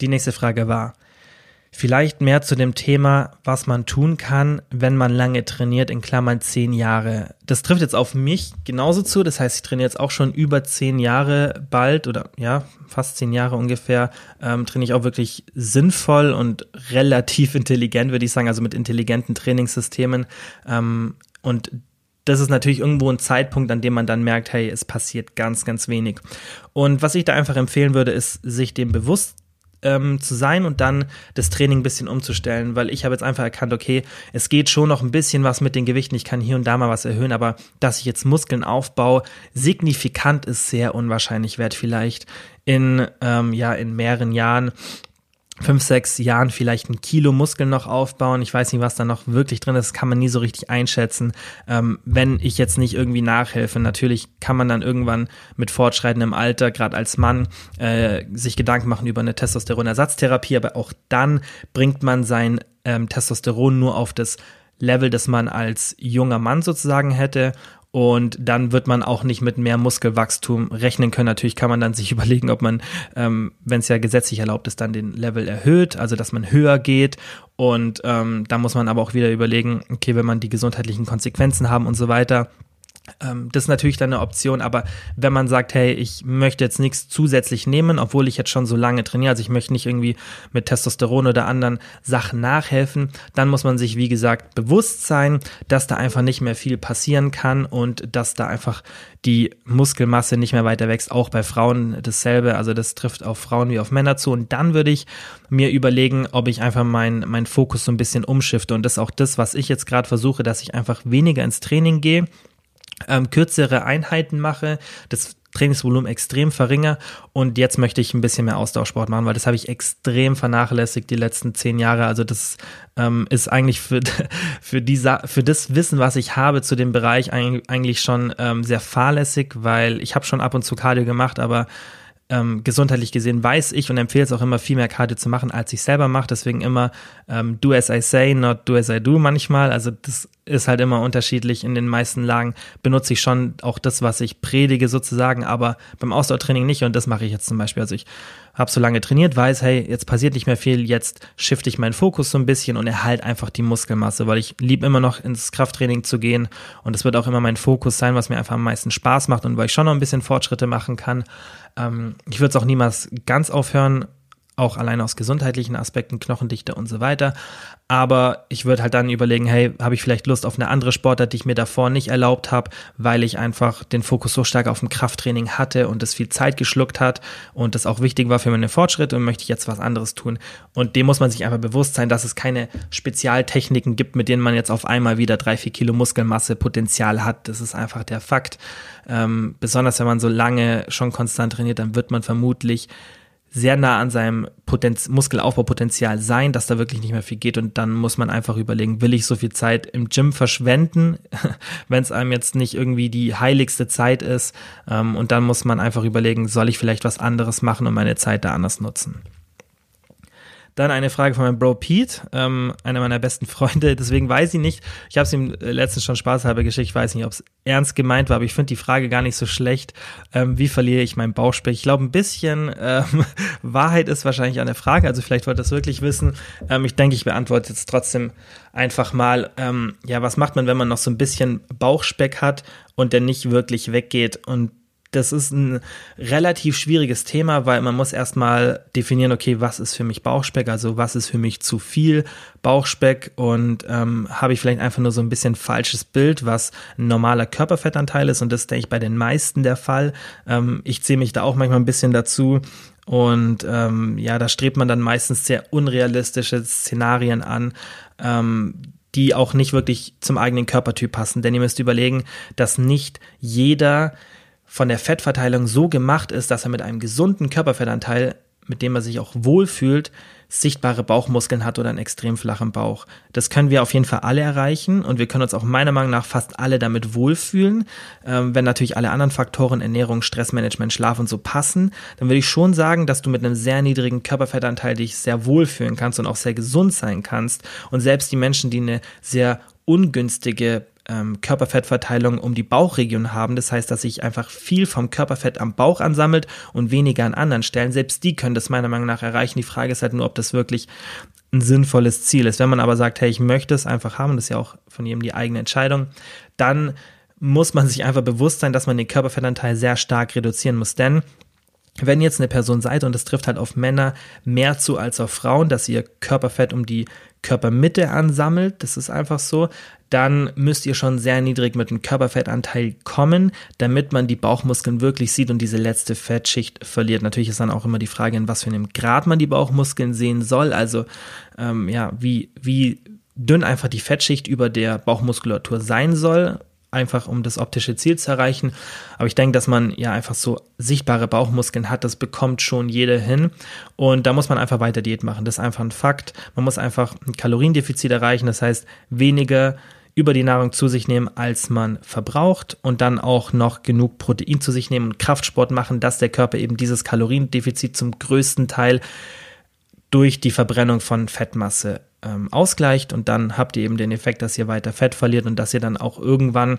Die nächste Frage war, Vielleicht mehr zu dem Thema, was man tun kann, wenn man lange trainiert, in Klammern zehn Jahre. Das trifft jetzt auf mich genauso zu. Das heißt, ich trainiere jetzt auch schon über zehn Jahre bald oder ja, fast zehn Jahre ungefähr. Ähm, trainiere ich auch wirklich sinnvoll und relativ intelligent, würde ich sagen, also mit intelligenten Trainingssystemen. Ähm, und das ist natürlich irgendwo ein Zeitpunkt, an dem man dann merkt, hey, es passiert ganz, ganz wenig. Und was ich da einfach empfehlen würde, ist, sich dem bewusst ähm, zu sein und dann das Training ein bisschen umzustellen, weil ich habe jetzt einfach erkannt, okay, es geht schon noch ein bisschen was mit den Gewichten, ich kann hier und da mal was erhöhen, aber dass ich jetzt Muskeln aufbaue, signifikant ist sehr unwahrscheinlich, werde vielleicht in, ähm, ja, in mehreren Jahren fünf, sechs Jahren vielleicht ein Kilo Muskeln noch aufbauen. Ich weiß nicht, was da noch wirklich drin ist, kann man nie so richtig einschätzen. Ähm, wenn ich jetzt nicht irgendwie nachhelfe, natürlich kann man dann irgendwann mit fortschreitendem Alter, gerade als Mann, äh, sich Gedanken machen über eine Testosteronersatztherapie, aber auch dann bringt man sein ähm, Testosteron nur auf das Level, das man als junger Mann sozusagen hätte und dann wird man auch nicht mit mehr Muskelwachstum rechnen können. Natürlich kann man dann sich überlegen, ob man, ähm, wenn es ja gesetzlich erlaubt ist, dann den Level erhöht, also dass man höher geht. Und ähm, da muss man aber auch wieder überlegen, okay, wenn man die gesundheitlichen Konsequenzen haben und so weiter, das ist natürlich dann eine Option, aber wenn man sagt, hey, ich möchte jetzt nichts zusätzlich nehmen, obwohl ich jetzt schon so lange trainiere, also ich möchte nicht irgendwie mit Testosteron oder anderen Sachen nachhelfen, dann muss man sich, wie gesagt, bewusst sein, dass da einfach nicht mehr viel passieren kann und dass da einfach die Muskelmasse nicht mehr weiter wächst. Auch bei Frauen dasselbe, also das trifft auf Frauen wie auf Männer zu. Und dann würde ich mir überlegen, ob ich einfach meinen mein Fokus so ein bisschen umschifte. Und das ist auch das, was ich jetzt gerade versuche, dass ich einfach weniger ins Training gehe ähm, kürzere Einheiten mache, das Trainingsvolumen extrem verringere und jetzt möchte ich ein bisschen mehr Ausdauersport machen, weil das habe ich extrem vernachlässigt die letzten zehn Jahre. Also das ähm, ist eigentlich für, für, diese, für das Wissen, was ich habe zu dem Bereich eigentlich schon ähm, sehr fahrlässig, weil ich habe schon ab und zu Cardio gemacht, aber ähm, gesundheitlich gesehen weiß ich und empfehle es auch immer viel mehr Cardio zu machen, als ich selber mache. Deswegen immer ähm, do as I say, not do as I do manchmal. Also das ist halt immer unterschiedlich. In den meisten Lagen benutze ich schon auch das, was ich predige sozusagen, aber beim Ausdauertraining nicht und das mache ich jetzt zum Beispiel. Also ich habe so lange trainiert, weiß, hey, jetzt passiert nicht mehr viel, jetzt shifte ich meinen Fokus so ein bisschen und erhalte einfach die Muskelmasse, weil ich liebe immer noch ins Krafttraining zu gehen und es wird auch immer mein Fokus sein, was mir einfach am meisten Spaß macht und weil ich schon noch ein bisschen Fortschritte machen kann. Ähm, ich würde es auch niemals ganz aufhören, auch allein aus gesundheitlichen Aspekten, Knochendichte und so weiter. Aber ich würde halt dann überlegen, hey, habe ich vielleicht Lust auf eine andere Sportart, die ich mir davor nicht erlaubt habe, weil ich einfach den Fokus so stark auf dem Krafttraining hatte und es viel Zeit geschluckt hat und das auch wichtig war für meine Fortschritte und möchte ich jetzt was anderes tun. Und dem muss man sich einfach bewusst sein, dass es keine Spezialtechniken gibt, mit denen man jetzt auf einmal wieder drei, vier Kilo Muskelmasse Potenzial hat. Das ist einfach der Fakt. Ähm, besonders wenn man so lange schon konstant trainiert, dann wird man vermutlich sehr nah an seinem Potenz Muskelaufbaupotenzial sein, dass da wirklich nicht mehr viel geht und dann muss man einfach überlegen, will ich so viel Zeit im Gym verschwenden, wenn es einem jetzt nicht irgendwie die heiligste Zeit ist ähm, und dann muss man einfach überlegen, soll ich vielleicht was anderes machen und meine Zeit da anders nutzen. Dann eine Frage von meinem Bro Pete, ähm, einer meiner besten Freunde. Deswegen weiß ich nicht, ich habe es ihm letztens schon spaßhalber geschickt, ich weiß nicht, ob es ernst gemeint war, aber ich finde die Frage gar nicht so schlecht. Ähm, wie verliere ich meinen Bauchspeck? Ich glaube, ein bisschen ähm, Wahrheit ist wahrscheinlich eine Frage, also vielleicht wollt ihr das wirklich wissen. Ähm, ich denke, ich beantworte jetzt trotzdem einfach mal, ähm, ja, was macht man, wenn man noch so ein bisschen Bauchspeck hat und der nicht wirklich weggeht und das ist ein relativ schwieriges Thema, weil man muss erstmal definieren, okay, was ist für mich Bauchspeck, also was ist für mich zu viel Bauchspeck und ähm, habe ich vielleicht einfach nur so ein bisschen falsches Bild, was ein normaler Körperfettanteil ist und das denke ich, bei den meisten der Fall. Ähm, ich ziehe mich da auch manchmal ein bisschen dazu. Und ähm, ja, da strebt man dann meistens sehr unrealistische Szenarien an, ähm, die auch nicht wirklich zum eigenen Körpertyp passen. Denn ihr müsst überlegen, dass nicht jeder von der Fettverteilung so gemacht ist, dass er mit einem gesunden Körperfettanteil, mit dem er sich auch wohlfühlt, sichtbare Bauchmuskeln hat oder einen extrem flachen Bauch. Das können wir auf jeden Fall alle erreichen und wir können uns auch meiner Meinung nach fast alle damit wohlfühlen. Ähm, wenn natürlich alle anderen Faktoren, Ernährung, Stressmanagement, Schlaf und so passen, dann würde ich schon sagen, dass du mit einem sehr niedrigen Körperfettanteil dich sehr wohlfühlen kannst und auch sehr gesund sein kannst. Und selbst die Menschen, die eine sehr ungünstige ähm, Körperfettverteilung um die Bauchregion haben. Das heißt, dass sich einfach viel vom Körperfett am Bauch ansammelt und weniger an anderen Stellen. Selbst die können das meiner Meinung nach erreichen. Die Frage ist halt nur, ob das wirklich ein sinnvolles Ziel ist. Wenn man aber sagt, hey, ich möchte es einfach haben, das ist ja auch von jedem die eigene Entscheidung, dann muss man sich einfach bewusst sein, dass man den Körperfettanteil sehr stark reduzieren muss. Denn wenn jetzt eine Person seid, und das trifft halt auf Männer mehr zu als auf Frauen, dass ihr Körperfett um die Körpermitte ansammelt, das ist einfach so, dann müsst ihr schon sehr niedrig mit dem Körperfettanteil kommen, damit man die Bauchmuskeln wirklich sieht und diese letzte Fettschicht verliert. Natürlich ist dann auch immer die Frage, in was für einem Grad man die Bauchmuskeln sehen soll. Also ähm, ja, wie, wie dünn einfach die Fettschicht über der Bauchmuskulatur sein soll einfach um das optische Ziel zu erreichen. Aber ich denke, dass man ja einfach so sichtbare Bauchmuskeln hat, das bekommt schon jeder hin. Und da muss man einfach weiter Diät machen. Das ist einfach ein Fakt. Man muss einfach ein Kaloriendefizit erreichen, das heißt weniger über die Nahrung zu sich nehmen, als man verbraucht und dann auch noch genug Protein zu sich nehmen und Kraftsport machen, dass der Körper eben dieses Kaloriendefizit zum größten Teil durch die Verbrennung von Fettmasse ähm, ausgleicht und dann habt ihr eben den Effekt, dass ihr weiter Fett verliert und dass ihr dann auch irgendwann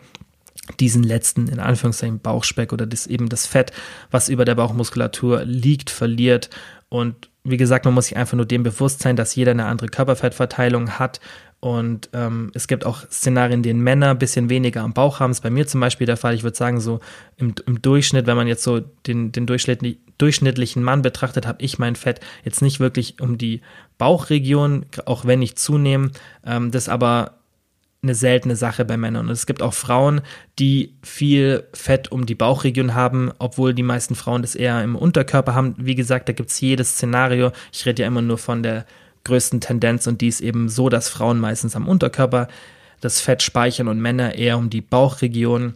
diesen letzten, in Anführungszeichen, Bauchspeck oder das eben das Fett, was über der Bauchmuskulatur liegt, verliert. Und wie gesagt, man muss sich einfach nur dem bewusst sein, dass jeder eine andere Körperfettverteilung hat Und ähm, es gibt auch Szenarien, in denen Männer ein bisschen weniger am Bauch haben. Das ist bei mir zum Beispiel der Fall. Ich würde sagen, so im, im Durchschnitt, wenn man jetzt so den, den durchschnittlich, durchschnittlichen Mann betrachtet, habe ich mein Fett jetzt nicht wirklich um die Bauchregion, auch wenn ich zunehme. Ähm, das aber eine seltene Sache bei Männern. Und es gibt auch Frauen, die viel Fett um die Bauchregion haben, obwohl die meisten Frauen das eher im Unterkörper haben. Wie gesagt, da gibt es jedes Szenario. Ich rede ja immer nur von der größten Tendenz und die ist eben so, dass Frauen meistens am Unterkörper das Fett speichern und Männer eher um die Bauchregion.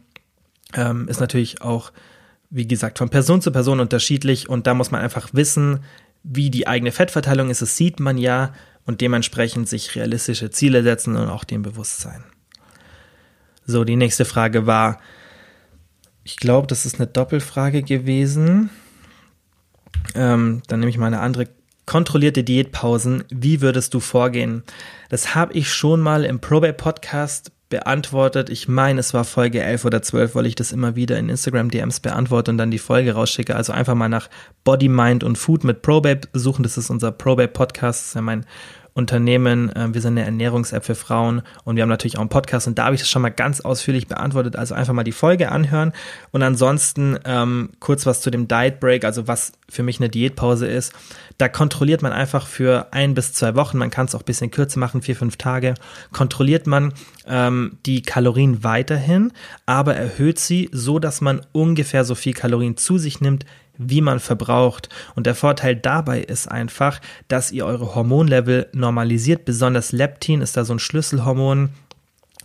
Ähm, ist natürlich auch, wie gesagt, von Person zu Person unterschiedlich und da muss man einfach wissen, wie die eigene Fettverteilung ist. Das sieht man ja und dementsprechend sich realistische Ziele setzen und auch dem bewusst sein. So, die nächste Frage war, ich glaube, das ist eine Doppelfrage gewesen. Ähm, dann nehme ich mal eine andere. Kontrollierte Diätpausen, wie würdest du vorgehen? Das habe ich schon mal im Probate Podcast beantwortet. Ich meine, es war Folge 11 oder 12, weil ich das immer wieder in Instagram DMs beantworte und dann die Folge rausschicke. Also einfach mal nach Body, Mind und Food mit Probate suchen. Das ist unser Probate Podcast. Das ist ja mein Unternehmen. Äh, wir sind eine Ernährungs-App für Frauen und wir haben natürlich auch einen Podcast und da habe ich das schon mal ganz ausführlich beantwortet. Also einfach mal die Folge anhören und ansonsten ähm, kurz was zu dem Diet Break, also was für mich eine Diätpause ist. Da kontrolliert man einfach für ein bis zwei Wochen, man kann es auch ein bisschen kürzer machen, vier, fünf Tage, kontrolliert man ähm, die Kalorien weiterhin, aber erhöht sie so, dass man ungefähr so viel Kalorien zu sich nimmt, wie man verbraucht. Und der Vorteil dabei ist einfach, dass ihr eure Hormonlevel normalisiert. Besonders Leptin ist da so ein Schlüsselhormon,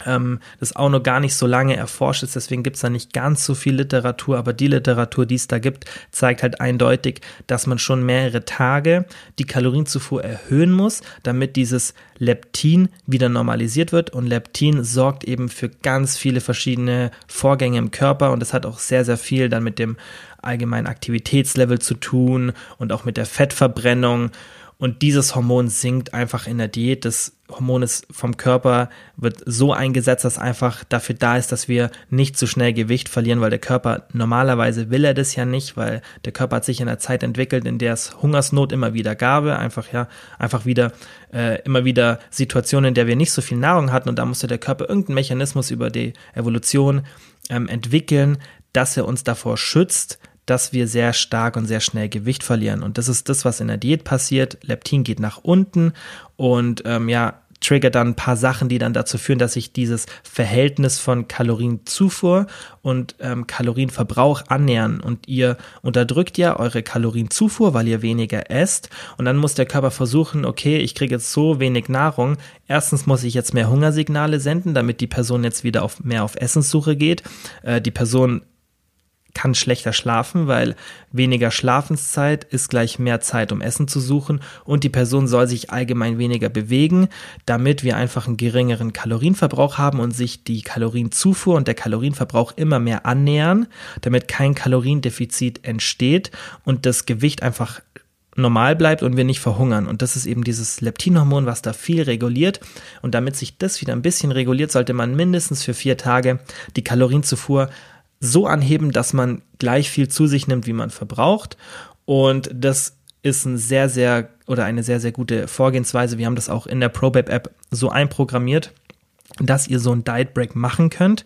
ähm, das auch noch gar nicht so lange erforscht ist, deswegen gibt es da nicht ganz so viel Literatur, aber die Literatur, die es da gibt, zeigt halt eindeutig, dass man schon mehrere Tage die Kalorienzufuhr erhöhen muss, damit dieses Leptin wieder normalisiert wird. Und Leptin sorgt eben für ganz viele verschiedene Vorgänge im Körper und das hat auch sehr, sehr viel dann mit dem allgemeinen Aktivitätslevel zu tun und auch mit der Fettverbrennung und dieses Hormon sinkt einfach in der Diät. Das Hormon ist vom Körper, wird so eingesetzt, dass einfach dafür da ist, dass wir nicht zu schnell Gewicht verlieren, weil der Körper normalerweise will er das ja nicht, weil der Körper hat sich in einer Zeit entwickelt, in der es Hungersnot immer wieder gab, einfach ja, einfach wieder äh, immer wieder Situationen, in der wir nicht so viel Nahrung hatten und da musste der Körper irgendeinen Mechanismus über die Evolution ähm, entwickeln, dass er uns davor schützt, dass wir sehr stark und sehr schnell Gewicht verlieren. Und das ist das, was in der Diät passiert. Leptin geht nach unten und ähm, ja, triggert dann ein paar Sachen, die dann dazu führen, dass sich dieses Verhältnis von Kalorienzufuhr und ähm, Kalorienverbrauch annähern. Und ihr unterdrückt ja eure Kalorienzufuhr, weil ihr weniger esst. Und dann muss der Körper versuchen, okay, ich kriege jetzt so wenig Nahrung. Erstens muss ich jetzt mehr Hungersignale senden, damit die Person jetzt wieder auf mehr auf Essenssuche geht. Äh, die Person kann schlechter schlafen, weil weniger Schlafenszeit ist gleich mehr Zeit, um Essen zu suchen und die Person soll sich allgemein weniger bewegen, damit wir einfach einen geringeren Kalorienverbrauch haben und sich die Kalorienzufuhr und der Kalorienverbrauch immer mehr annähern, damit kein Kaloriendefizit entsteht und das Gewicht einfach normal bleibt und wir nicht verhungern. Und das ist eben dieses Leptinhormon, was da viel reguliert. Und damit sich das wieder ein bisschen reguliert, sollte man mindestens für vier Tage die Kalorienzufuhr so anheben, dass man gleich viel zu sich nimmt, wie man verbraucht. Und das ist ein sehr, sehr oder eine sehr, sehr gute Vorgehensweise. Wir haben das auch in der ProBab App so einprogrammiert, dass ihr so ein Diet Break machen könnt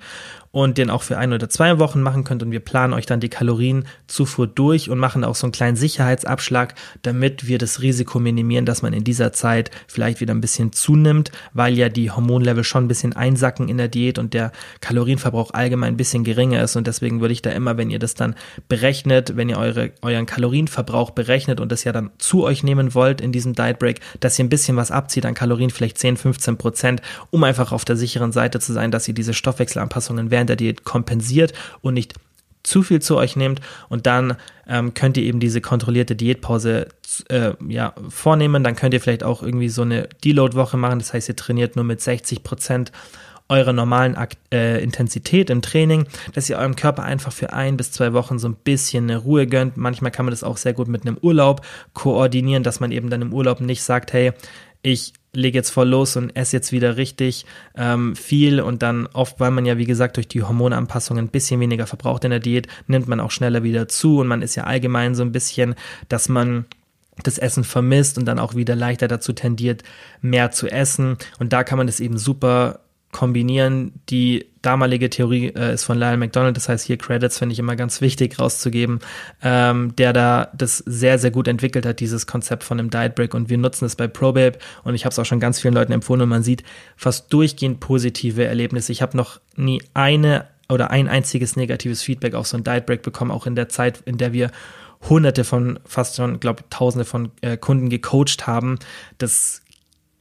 und den auch für ein oder zwei Wochen machen könnt. Und wir planen euch dann die Kalorienzufuhr durch und machen auch so einen kleinen Sicherheitsabschlag, damit wir das Risiko minimieren, dass man in dieser Zeit vielleicht wieder ein bisschen zunimmt, weil ja die Hormonlevel schon ein bisschen einsacken in der Diät und der Kalorienverbrauch allgemein ein bisschen geringer ist. Und deswegen würde ich da immer, wenn ihr das dann berechnet, wenn ihr eure, euren Kalorienverbrauch berechnet und das ja dann zu euch nehmen wollt in diesem Diet Break, dass ihr ein bisschen was abzieht an Kalorien, vielleicht 10, 15 Prozent, um einfach auf der sicheren Seite zu sein, dass ihr diese Stoffwechselanpassungen während der Diät kompensiert und nicht zu viel zu euch nehmt und dann ähm, könnt ihr eben diese kontrollierte Diätpause äh, ja, vornehmen. Dann könnt ihr vielleicht auch irgendwie so eine Deload-Woche machen. Das heißt, ihr trainiert nur mit 60 Prozent eurer normalen Akt, äh, Intensität im Training, dass ihr eurem Körper einfach für ein bis zwei Wochen so ein bisschen eine Ruhe gönnt. Manchmal kann man das auch sehr gut mit einem Urlaub koordinieren, dass man eben dann im Urlaub nicht sagt, hey, ich lege jetzt voll los und esse jetzt wieder richtig ähm, viel und dann oft, weil man ja wie gesagt durch die Hormonanpassungen ein bisschen weniger verbraucht in der Diät, nimmt man auch schneller wieder zu und man ist ja allgemein so ein bisschen, dass man das Essen vermisst und dann auch wieder leichter dazu tendiert, mehr zu essen. Und da kann man das eben super kombinieren. Die damalige Theorie äh, ist von Lyle McDonald, das heißt hier Credits finde ich immer ganz wichtig rauszugeben, ähm, der da das sehr, sehr gut entwickelt hat, dieses Konzept von einem Diet Break und wir nutzen es bei ProBabe und ich habe es auch schon ganz vielen Leuten empfohlen und man sieht fast durchgehend positive Erlebnisse. Ich habe noch nie eine oder ein einziges negatives Feedback auf so ein Diet Break bekommen, auch in der Zeit, in der wir hunderte von, fast schon, glaube tausende von äh, Kunden gecoacht haben. Das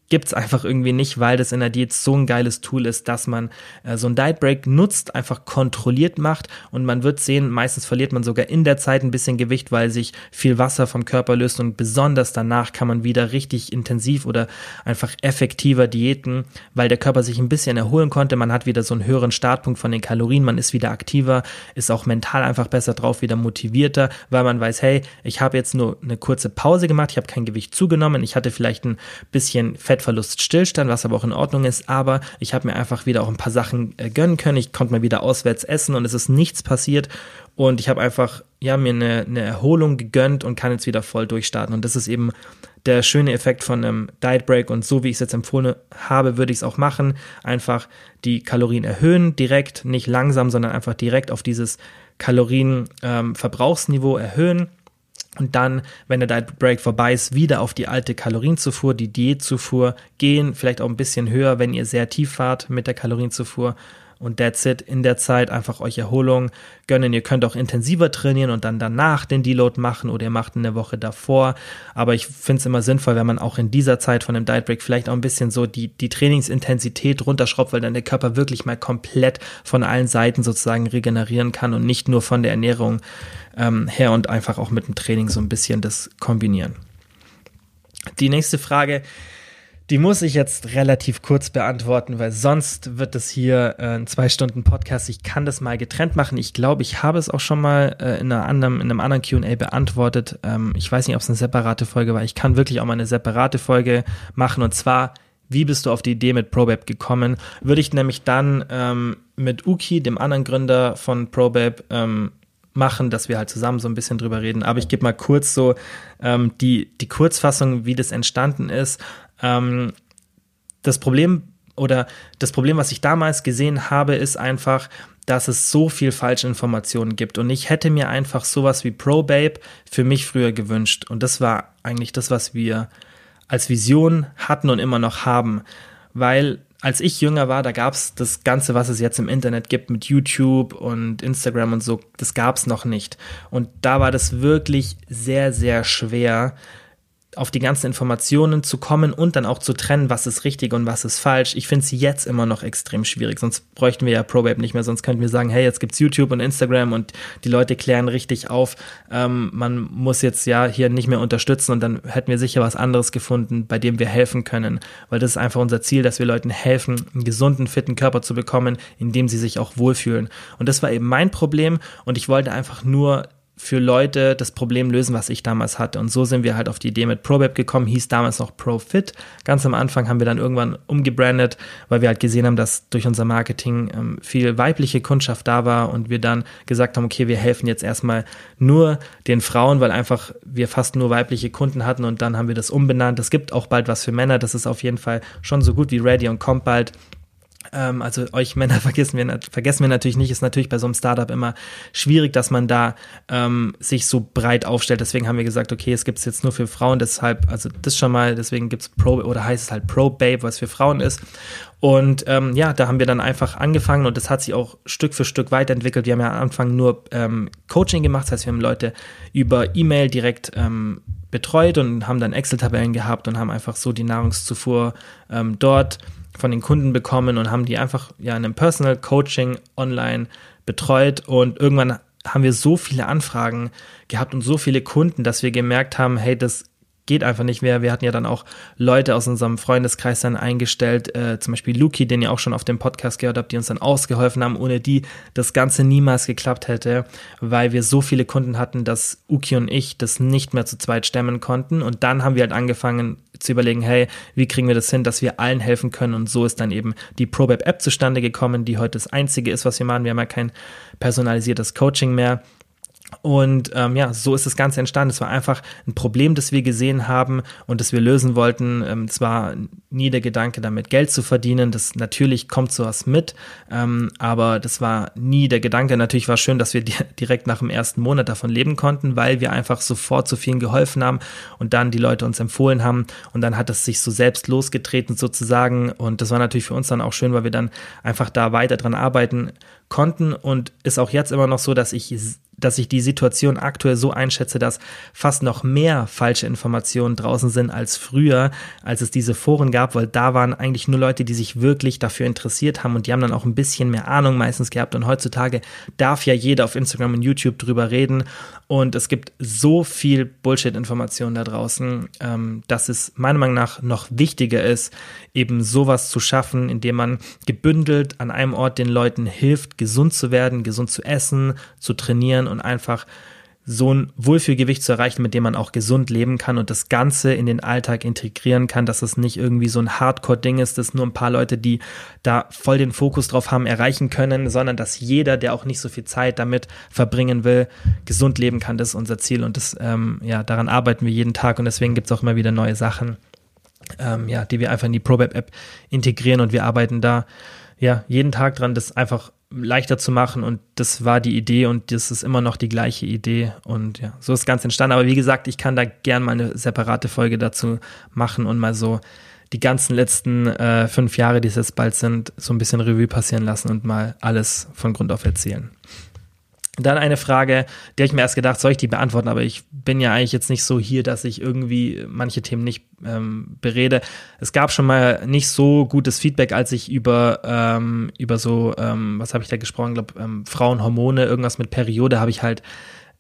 gibt's einfach irgendwie nicht, weil das in der Diät so ein geiles Tool ist, dass man äh, so ein Diet Break nutzt, einfach kontrolliert macht und man wird sehen, meistens verliert man sogar in der Zeit ein bisschen Gewicht, weil sich viel Wasser vom Körper löst und besonders danach kann man wieder richtig intensiv oder einfach effektiver diäten, weil der Körper sich ein bisschen erholen konnte, man hat wieder so einen höheren Startpunkt von den Kalorien, man ist wieder aktiver, ist auch mental einfach besser drauf, wieder motivierter, weil man weiß, hey, ich habe jetzt nur eine kurze Pause gemacht, ich habe kein Gewicht zugenommen, ich hatte vielleicht ein bisschen Fett Fettverlust Stillstand, was aber auch in Ordnung ist, aber ich habe mir einfach wieder auch ein paar Sachen äh, gönnen können. Ich konnte mal wieder auswärts essen und es ist nichts passiert. Und ich habe einfach ja mir eine, eine Erholung gegönnt und kann jetzt wieder voll durchstarten. Und das ist eben der schöne Effekt von einem Diet Break. Und so wie ich es jetzt empfohlen habe, würde ich es auch machen. Einfach die Kalorien erhöhen, direkt, nicht langsam, sondern einfach direkt auf dieses Kalorienverbrauchsniveau ähm, erhöhen und dann, wenn der Diet Break vorbei ist, wieder auf die alte Kalorienzufuhr, die Diätzufuhr gehen, vielleicht auch ein bisschen höher, wenn ihr sehr tief fahrt mit der Kalorienzufuhr und that's it. In der Zeit einfach euch Erholung gönnen. Ihr könnt auch intensiver trainieren und dann danach den Deload machen oder ihr macht eine Woche davor. Aber ich finde es immer sinnvoll, wenn man auch in dieser Zeit von dem Diet Break vielleicht auch ein bisschen so die, die Trainingsintensität runterschraubt, weil dann der Körper wirklich mal komplett von allen Seiten sozusagen regenerieren kann und nicht nur von der Ernährung ähm, her und einfach auch mit dem Training so ein bisschen das kombinieren. Die nächste Frage, die muss ich jetzt relativ kurz beantworten, weil sonst wird es hier äh, ein zwei Stunden Podcast. Ich kann das mal getrennt machen. Ich glaube, ich habe es auch schon mal äh, in, anderen, in einem anderen Q&A beantwortet. Ähm, ich weiß nicht, ob es eine separate Folge war. Ich kann wirklich auch mal eine separate Folge machen und zwar wie bist du auf die Idee mit ProBab gekommen? Würde ich nämlich dann ähm, mit Uki, dem anderen Gründer von ProBab, ähm, machen, dass wir halt zusammen so ein bisschen drüber reden. Aber ich gebe mal kurz so ähm, die, die Kurzfassung, wie das entstanden ist. Ähm, das Problem oder das Problem, was ich damals gesehen habe, ist einfach, dass es so viel falsche Informationen gibt. Und ich hätte mir einfach sowas wie ProBabe für mich früher gewünscht. Und das war eigentlich das, was wir als Vision hatten und immer noch haben. Weil als ich jünger war, da gab es das Ganze, was es jetzt im Internet gibt mit YouTube und Instagram und so, das gab es noch nicht. Und da war das wirklich sehr, sehr schwer, auf die ganzen Informationen zu kommen und dann auch zu trennen, was ist richtig und was ist falsch. Ich finde es jetzt immer noch extrem schwierig, sonst bräuchten wir ja ProBabe nicht mehr, sonst könnten wir sagen, hey, jetzt gibt's YouTube und Instagram und die Leute klären richtig auf. Ähm, man muss jetzt ja hier nicht mehr unterstützen und dann hätten wir sicher was anderes gefunden, bei dem wir helfen können, weil das ist einfach unser Ziel, dass wir Leuten helfen, einen gesunden, fitten Körper zu bekommen, in dem sie sich auch wohlfühlen. Und das war eben mein Problem und ich wollte einfach nur für Leute das Problem lösen, was ich damals hatte. Und so sind wir halt auf die Idee mit ProBab gekommen, hieß damals noch ProFit. Ganz am Anfang haben wir dann irgendwann umgebrandet, weil wir halt gesehen haben, dass durch unser Marketing ähm, viel weibliche Kundschaft da war und wir dann gesagt haben, okay, wir helfen jetzt erstmal nur den Frauen, weil einfach wir fast nur weibliche Kunden hatten und dann haben wir das umbenannt. Es gibt auch bald was für Männer, das ist auf jeden Fall schon so gut wie ready und kommt bald. Ähm, also euch Männer vergessen wir, vergessen wir natürlich nicht, ist natürlich bei so einem Startup immer schwierig, dass man da ähm, sich so breit aufstellt. Deswegen haben wir gesagt, okay, es gibt es jetzt nur für Frauen, deshalb, also das schon mal, deswegen gibt es Pro oder heißt es halt Pro Babe, was für Frauen ist. Und ähm, ja, da haben wir dann einfach angefangen und das hat sich auch Stück für Stück weiterentwickelt. Wir haben ja am Anfang nur ähm, Coaching gemacht, das heißt, wir haben Leute über E-Mail direkt ähm, betreut und haben dann Excel-Tabellen gehabt und haben einfach so die Nahrungszufuhr ähm, dort von den Kunden bekommen und haben die einfach ja in einem Personal Coaching online betreut. Und irgendwann haben wir so viele Anfragen gehabt und so viele Kunden, dass wir gemerkt haben, hey, das geht einfach nicht mehr. Wir hatten ja dann auch Leute aus unserem Freundeskreis dann eingestellt, äh, zum Beispiel Luki, den ihr auch schon auf dem Podcast gehört habt, die uns dann ausgeholfen haben, ohne die das Ganze niemals geklappt hätte, weil wir so viele Kunden hatten, dass Uki und ich das nicht mehr zu zweit stemmen konnten. Und dann haben wir halt angefangen zu überlegen, hey, wie kriegen wir das hin, dass wir allen helfen können? Und so ist dann eben die ProBab App zustande gekommen, die heute das einzige ist, was wir machen. Wir haben ja kein personalisiertes Coaching mehr Und ähm, ja, so ist das Ganze entstanden. Es war einfach ein Problem, das wir gesehen haben und das wir lösen wollten. Ähm, es war nie der Gedanke, damit Geld zu verdienen. Das natürlich kommt sowas mit, ähm, aber das war nie der Gedanke. Natürlich war es schön, dass wir direkt nach dem ersten Monat davon leben konnten, weil wir einfach sofort so vielen geholfen haben und dann die Leute uns empfohlen haben und dann hat es sich so selbst losgetreten sozusagen. Und das war natürlich für uns dann auch schön, weil wir dann einfach da weiter dran arbeiten konnten. Und ist auch jetzt immer noch so, dass ich dass ich die Situation aktuell so einschätze, dass fast noch mehr falsche Informationen draußen sind als früher, als es diese Foren gab, weil da waren eigentlich nur Leute, die sich wirklich dafür interessiert haben und die haben dann auch ein bisschen mehr Ahnung meistens gehabt. Und heutzutage darf ja jeder auf Instagram und YouTube drüber reden. Und es gibt so viel Bullshit-Informationen da draußen, ähm, dass es meiner Meinung nach noch wichtiger ist, eben sowas zu schaffen, indem man gebündelt an einem Ort den Leuten hilft, gesund zu werden, gesund zu essen, zu trainieren und einfach so ein Wohlfühlgewicht zu erreichen, mit dem man auch gesund leben kann und das Ganze in den Alltag integrieren kann, dass es nicht irgendwie so ein Hardcore-Ding ist, dass nur ein paar Leute, die da voll den Fokus drauf haben, erreichen können, sondern dass jeder, der auch nicht so viel Zeit damit verbringen will, gesund leben kann. Das ist unser Ziel und das, ähm, ja, daran arbeiten wir jeden Tag und deswegen gibt es auch immer wieder neue Sachen, ähm, ja, die wir einfach in die ProBab-App integrieren und wir arbeiten da ja jeden Tag dran, das einfach leichter zu machen und das war die Idee und das ist immer noch die gleiche Idee und ja, so ist ganz entstanden. Aber wie gesagt, ich kann da gern mal eine separate Folge dazu machen und mal so die ganzen letzten äh, fünf Jahre, die es jetzt bald sind, so ein bisschen Revue passieren lassen und mal alles von Grund auf erzählen. Dann eine Frage, der ich mir erst gedacht, soll ich die beantworten, aber ich bin ja eigentlich jetzt nicht so hier, dass ich irgendwie manche Themen nicht ähm, berede. Es gab schon mal nicht so gutes Feedback, als ich über, ähm, über so, ähm, was habe ich da gesprochen, glaube ähm, Frauenhormone, irgendwas mit Periode, habe ich halt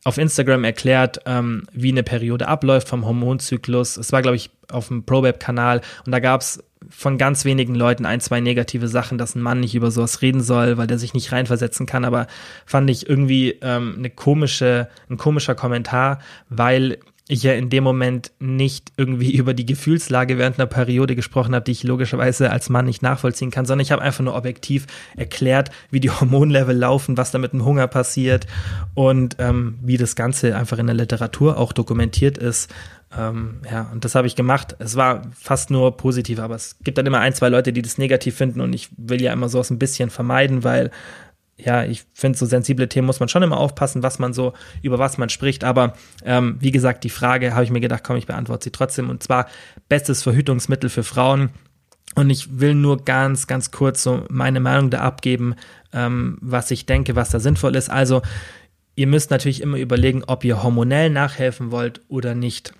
auf Instagram erklärt, ähm, wie eine Periode abläuft vom Hormonzyklus. Es war, glaube ich, auf dem ProBab-Kanal und da gab es von ganz wenigen Leuten ein, zwei negative Sachen, dass ein Mann nicht über sowas reden soll, weil der sich nicht reinversetzen kann. Aber fand ich irgendwie ähm, eine komische, ein komischer Kommentar, weil ich ja in dem Moment nicht irgendwie über die Gefühlslage während einer Periode gesprochen habe, die ich logischerweise als Mann nicht nachvollziehen kann, sondern ich habe einfach nur objektiv erklärt, wie die Hormonlevel laufen, was da mit dem Hunger passiert und ähm, wie das Ganze einfach in der Literatur auch dokumentiert ist. Ähm, ja, und das habe ich gemacht. Es war fast nur positiv, aber es gibt dann immer ein, zwei Leute, die das negativ finden und ich will ja immer sowas ein bisschen vermeiden, weil ja, ich finde, so sensible Themen muss man schon immer aufpassen, was man so, über was man spricht. Aber ähm, wie gesagt, die Frage habe ich mir gedacht, komm, ich beantworte sie trotzdem. Und zwar bestes Verhütungsmittel für Frauen. Und ich will nur ganz, ganz kurz so meine Meinung da abgeben, ähm, was ich denke, was da sinnvoll ist. Also, ihr müsst natürlich immer überlegen, ob ihr hormonell nachhelfen wollt oder nicht.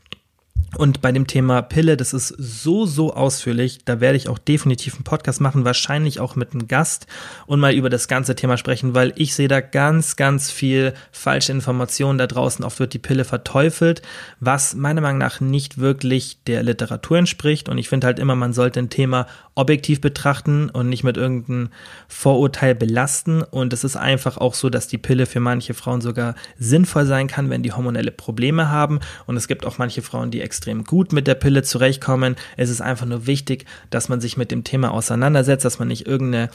Und bei dem Thema Pille, das ist so, so ausführlich, da werde ich auch definitiv einen Podcast machen, wahrscheinlich auch mit einem Gast und mal über das ganze Thema sprechen, weil ich sehe da ganz, ganz viel falsche Informationen da draußen. Oft wird die Pille verteufelt, was meiner Meinung nach nicht wirklich der Literatur entspricht. Und ich finde halt immer, man sollte ein Thema objektiv betrachten und nicht mit irgendeinem Vorurteil belasten. Und es ist einfach auch so, dass die Pille für manche Frauen sogar sinnvoll sein kann, wenn die hormonelle Probleme haben. Und es gibt auch manche Frauen, die extrem gut mit der Pille zurechtkommen. Es ist einfach nur wichtig, dass man sich mit dem Thema auseinandersetzt, dass man nicht irgendeine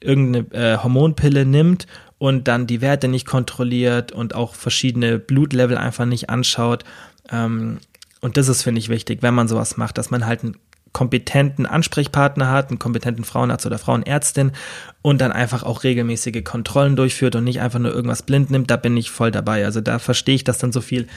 irgendeine äh, Hormonpille nimmt und dann die Werte nicht kontrolliert und auch verschiedene Blutlevel einfach nicht anschaut. Ähm, und das ist, finde ich, wichtig, wenn man sowas macht, dass man halt einen kompetenten Ansprechpartner hat, einen kompetenten Frauenarzt oder Frauenärztin und dann einfach auch regelmäßige Kontrollen durchführt und nicht einfach nur irgendwas blind nimmt, da bin ich voll dabei. Also da verstehe ich, dass dann so viel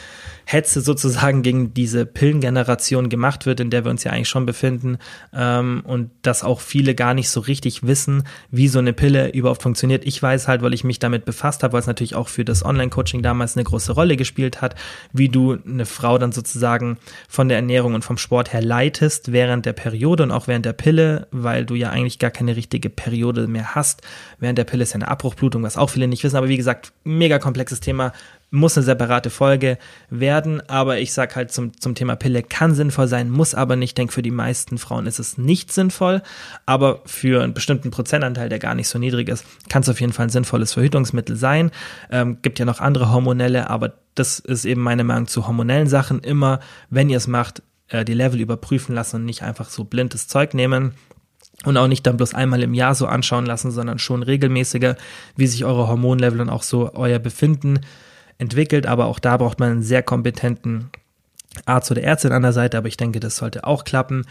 Hetze sozusagen gegen diese Pillengeneration gemacht wird, in der wir uns ja eigentlich schon befinden ähm, und dass auch viele gar nicht so richtig wissen, wie so eine Pille überhaupt funktioniert. Ich weiß halt, weil ich mich damit befasst habe, weil es natürlich auch für das Online-Coaching damals eine große Rolle gespielt hat, wie du eine Frau dann sozusagen von der Ernährung und vom Sport her leitest während der Periode und auch während der Pille, weil du ja eigentlich gar keine richtige Periode mehr hast. Während der Pille ist ja eine Abbruchblutung, was auch viele nicht wissen, aber wie gesagt, mega komplexes Thema, muss eine separate Folge werden, aber ich sag halt zum, zum Thema Pille kann sinnvoll sein, muss aber nicht. Ich denke, für die meisten Frauen ist es nicht sinnvoll, aber für einen bestimmten Prozentanteil, der gar nicht so niedrig ist, kann es auf jeden Fall ein sinnvolles Verhütungsmittel sein. Ähm, gibt ja noch andere hormonelle, aber das ist eben meine Meinung zu hormonellen Sachen. Immer, wenn ihr es macht, äh, die Level überprüfen lassen und nicht einfach so blindes Zeug nehmen und auch nicht dann bloß einmal im Jahr so anschauen lassen, sondern schon regelmäßiger, wie sich eure Hormonlevel und auch so euer Befinden entwickelt, aber auch da braucht man einen sehr kompetenten Arzt oder Ärztin an der Seite, aber ich denke, das sollte auch klappen.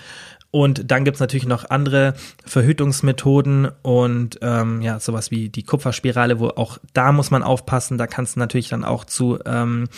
Und dann gibt's natürlich noch andere Verhütungsmethoden und ähm, ja, sowas wie die Kupferspirale, wo auch da muss man aufpassen. Da kann es natürlich dann auch zu ähm,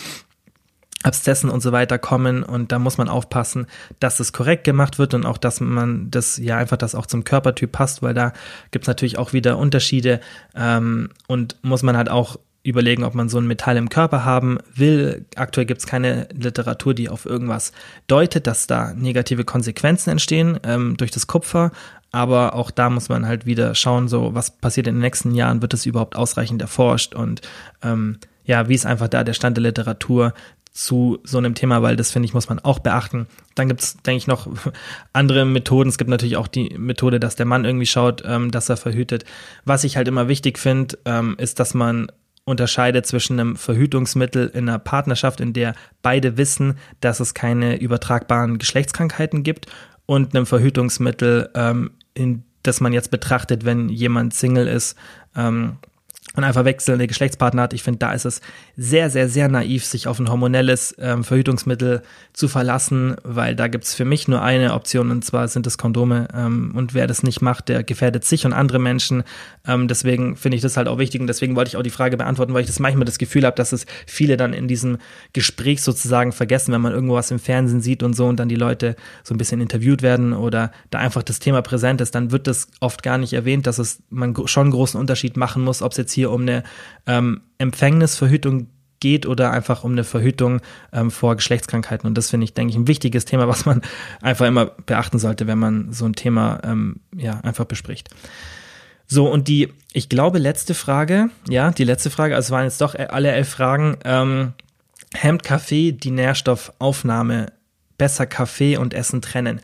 Abszessen und so weiter kommen und da muss man aufpassen, dass es korrekt gemacht wird und auch, dass man das ja einfach, das auch zum Körpertyp passt, weil da gibt's natürlich auch wieder Unterschiede ähm, und muss man halt auch überlegen, ob man so ein Metall im Körper haben will. Aktuell gibt es keine Literatur, die auf irgendwas deutet, dass da negative Konsequenzen entstehen ähm, durch das Kupfer. Aber auch da muss man halt wieder schauen, so was passiert in den nächsten Jahren, wird es überhaupt ausreichend erforscht und ähm, ja, wie ist einfach da der Stand der Literatur zu so einem Thema, weil das finde ich, muss man auch beachten. Dann gibt es, denke ich, noch andere Methoden. Es gibt natürlich auch die Methode, dass der Mann irgendwie schaut, ähm, dass er verhütet. Was ich halt immer wichtig finde, ähm, ist, dass man unterscheidet zwischen einem Verhütungsmittel in einer Partnerschaft, in der beide wissen, dass es keine übertragbaren Geschlechtskrankheiten gibt, und einem Verhütungsmittel, ähm, in das man jetzt betrachtet, wenn jemand Single ist. Und einfach wechselnde Geschlechtspartner hat. Ich finde, da ist es sehr, sehr, sehr naiv, sich auf ein hormonelles ähm, Verhütungsmittel zu verlassen, weil da gibt's für mich nur eine Option und zwar sind es Kondome. Ähm, und wer das nicht macht, der gefährdet sich und andere Menschen. Ähm, deswegen finde ich das halt auch wichtig und deswegen wollte ich auch die Frage beantworten, weil ich das manchmal das Gefühl habe, dass es viele dann in diesem Gespräch sozusagen vergessen, wenn man irgendwo was im Fernsehen sieht und so und dann die Leute so ein bisschen interviewt werden oder da einfach das Thema präsent ist, dann wird das oft gar nicht erwähnt, dass es man schon einen großen Unterschied machen muss, ob es jetzt hier hier um eine ähm, Empfängnisverhütung geht oder einfach um eine Verhütung ähm, vor Geschlechtskrankheiten. Und das finde ich, denke ich, ein wichtiges Thema, was man einfach immer beachten sollte, wenn man so ein Thema ähm, ja einfach bespricht. So, und die, ich glaube, letzte Frage, ja, die letzte Frage, also es waren jetzt doch alle elf Fragen. Ähm, hemmt Kaffee die Nährstoffaufnahme besser Kaffee und Essen trennen?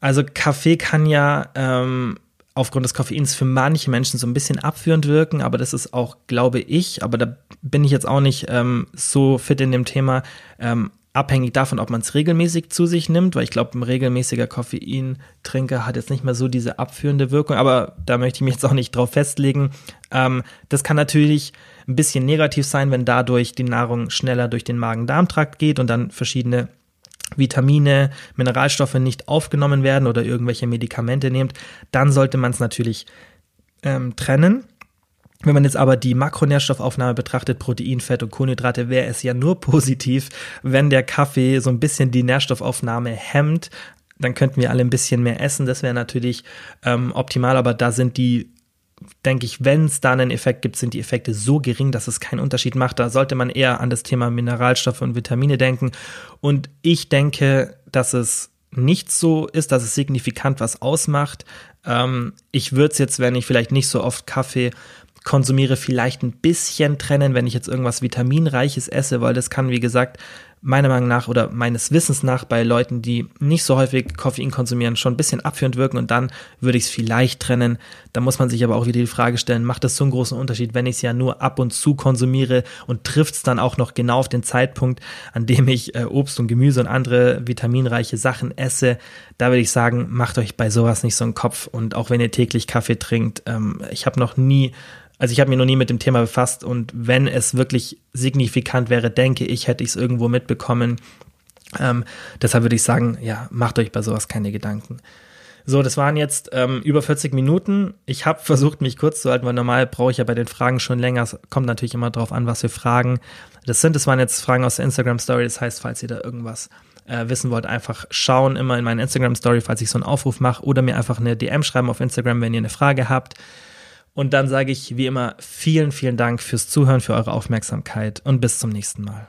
Also Kaffee kann ja ähm, aufgrund des Koffeins für manche Menschen so ein bisschen abführend wirken, aber das ist auch, glaube ich, aber da bin ich jetzt auch nicht ähm, so fit in dem Thema, ähm, abhängig davon, ob man es regelmäßig zu sich nimmt, weil ich glaube, ein regelmäßiger Koffeintrinker hat jetzt nicht mehr so diese abführende Wirkung, aber da möchte ich mich jetzt auch nicht drauf festlegen. Ähm, das kann natürlich ein bisschen negativ sein, wenn dadurch die Nahrung schneller durch den Magen-Darm-Trakt geht und dann verschiedene Vitamine, Mineralstoffe nicht aufgenommen werden oder irgendwelche Medikamente nehmt, dann sollte man es natürlich ähm, trennen. Wenn man jetzt aber die Makronährstoffaufnahme betrachtet, Protein, Fett und Kohlenhydrate, wäre es ja nur positiv, wenn der Kaffee so ein bisschen die Nährstoffaufnahme hemmt. Dann könnten wir alle ein bisschen mehr essen. Das wäre natürlich ähm, optimal, aber da sind die denke ich, wenn es da einen Effekt gibt, sind die Effekte so gering, dass es keinen Unterschied macht. Da sollte man eher an das Thema Mineralstoffe und Vitamine denken. Und ich denke, dass es nicht so ist, dass es signifikant was ausmacht. Ähm, ich würde es jetzt, wenn ich vielleicht nicht so oft Kaffee konsumiere, vielleicht ein bisschen trennen, wenn ich jetzt irgendwas Vitaminreiches esse, weil das kann, wie gesagt, meiner Meinung nach oder meines Wissens nach bei Leuten, die nicht so häufig Koffein konsumieren, schon ein bisschen abführend wirken und dann würde ich es vielleicht trennen. Da muss man sich aber auch wieder die Frage stellen, macht das so einen großen Unterschied, wenn ich es ja nur ab und zu konsumiere und trifft es dann auch noch genau auf den Zeitpunkt, an dem ich äh, Obst und Gemüse und andere vitaminreiche Sachen esse. Da würde ich sagen, macht euch bei sowas nicht so einen Kopf und auch wenn ihr täglich Kaffee trinkt, ähm, ich habe noch nie also ich habe mich noch nie mit dem Thema befasst und wenn es wirklich signifikant wäre, denke ich, hätte ich es irgendwo mitbekommen. Ähm, deshalb würde ich sagen, ja, macht euch bei sowas keine Gedanken. So, das waren jetzt ähm, über 40 Minuten. Ich habe versucht, mich kurz zu halten, weil normal brauche ich ja bei den Fragen schon länger. Es kommt natürlich immer darauf an, was für Fragen das sind. Das waren jetzt Fragen aus der Instagram Story. Das heißt, falls ihr da irgendwas äh, wissen wollt, einfach schauen immer in meine Instagram Story, falls ich so einen Aufruf mache oder mir einfach eine DM schreiben auf Instagram, wenn ihr eine Frage habt. Und dann sage ich wie immer vielen, vielen Dank fürs Zuhören, für eure Aufmerksamkeit und bis zum nächsten Mal.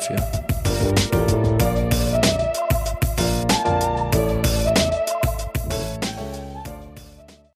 dafür.